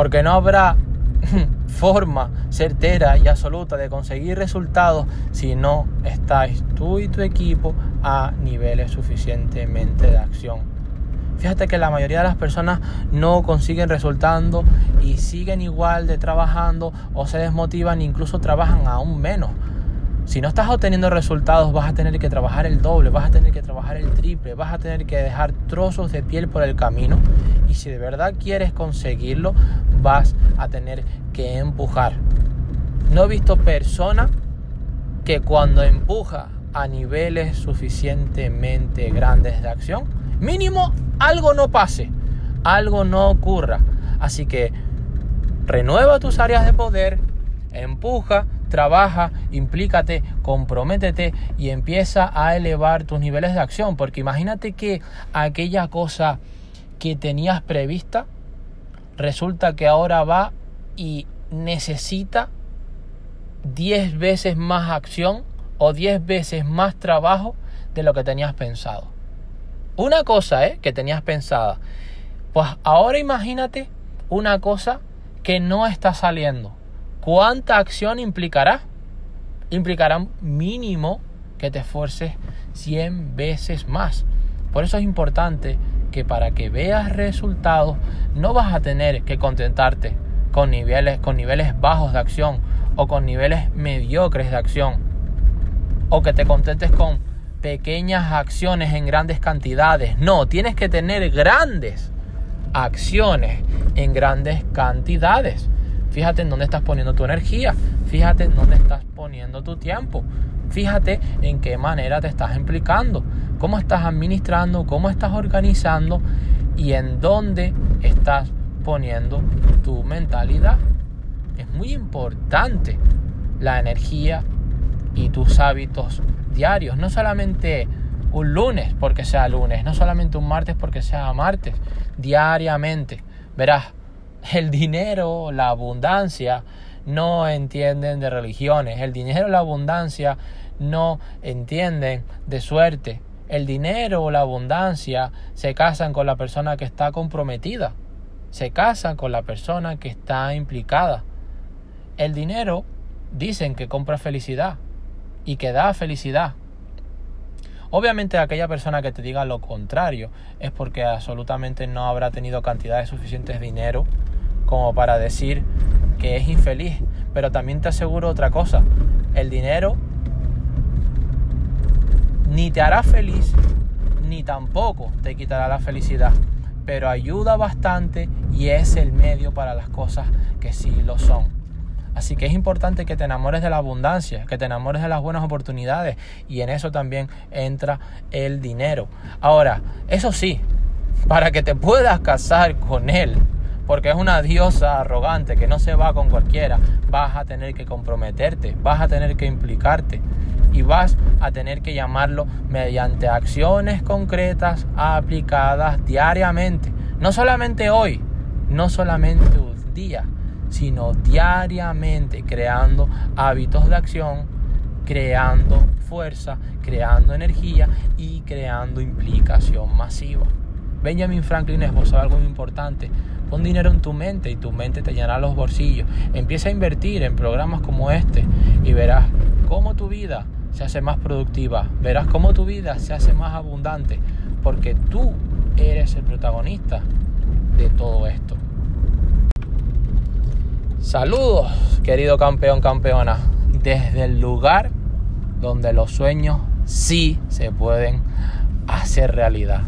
Porque no habrá forma certera y absoluta de conseguir resultados si no estáis tú y tu equipo a niveles suficientemente de acción. Fíjate que la mayoría de las personas no consiguen resultados y siguen igual de trabajando o se desmotivan incluso trabajan aún menos. Si no estás obteniendo resultados vas a tener que trabajar el doble, vas a tener que trabajar el triple, vas a tener que dejar trozos de piel por el camino y si de verdad quieres conseguirlo vas a tener que empujar. No he visto persona que cuando empuja a niveles suficientemente grandes de acción, mínimo algo no pase, algo no ocurra. Así que renueva tus áreas de poder, empuja, trabaja, implícate, comprométete y empieza a elevar tus niveles de acción. Porque imagínate que aquella cosa que tenías prevista resulta que ahora va y necesita 10 veces más acción o 10 veces más trabajo de lo que tenías pensado. Una cosa ¿eh? que tenías pensada. Pues ahora imagínate una cosa que no está saliendo. ¿Cuánta acción implicará? Implicará mínimo que te esfuerces 100 veces más. Por eso es importante que para que veas resultados no vas a tener que contentarte con niveles, con niveles bajos de acción o con niveles mediocres de acción. O que te contentes con pequeñas acciones en grandes cantidades. No, tienes que tener grandes acciones en grandes cantidades. Fíjate en dónde estás poniendo tu energía. Fíjate en dónde estás poniendo tu tiempo. Fíjate en qué manera te estás implicando. Cómo estás administrando, cómo estás organizando y en dónde estás poniendo tu mentalidad. Es muy importante la energía y tus hábitos diarios. No solamente un lunes porque sea lunes, no solamente un martes porque sea martes, diariamente. Verás, el dinero, la abundancia, no entienden de religiones. El dinero y la abundancia no entienden de suerte. El dinero o la abundancia se casan con la persona que está comprometida se casan con la persona que está implicada. El dinero dicen que compra felicidad y que da felicidad. Obviamente aquella persona que te diga lo contrario es porque absolutamente no habrá tenido cantidades suficientes de dinero como para decir que es infeliz. Pero también te aseguro otra cosa, el dinero ni te hará feliz ni tampoco te quitará la felicidad pero ayuda bastante y es el medio para las cosas que sí lo son. Así que es importante que te enamores de la abundancia, que te enamores de las buenas oportunidades y en eso también entra el dinero. Ahora, eso sí, para que te puedas casar con él, porque es una diosa arrogante que no se va con cualquiera, vas a tener que comprometerte, vas a tener que implicarte y vas a tener que llamarlo mediante acciones concretas aplicadas diariamente. No solamente hoy, no solamente un día, sino diariamente creando hábitos de acción, creando fuerza, creando energía y creando implicación masiva. Benjamin Franklin esbozó algo muy importante. Pon dinero en tu mente y tu mente te llenará los bolsillos. Empieza a invertir en programas como este y verás cómo tu vida se hace más productiva, verás cómo tu vida se hace más abundante, porque tú eres el protagonista de todo esto. Saludos, querido campeón, campeona, desde el lugar donde los sueños sí se pueden hacer realidad.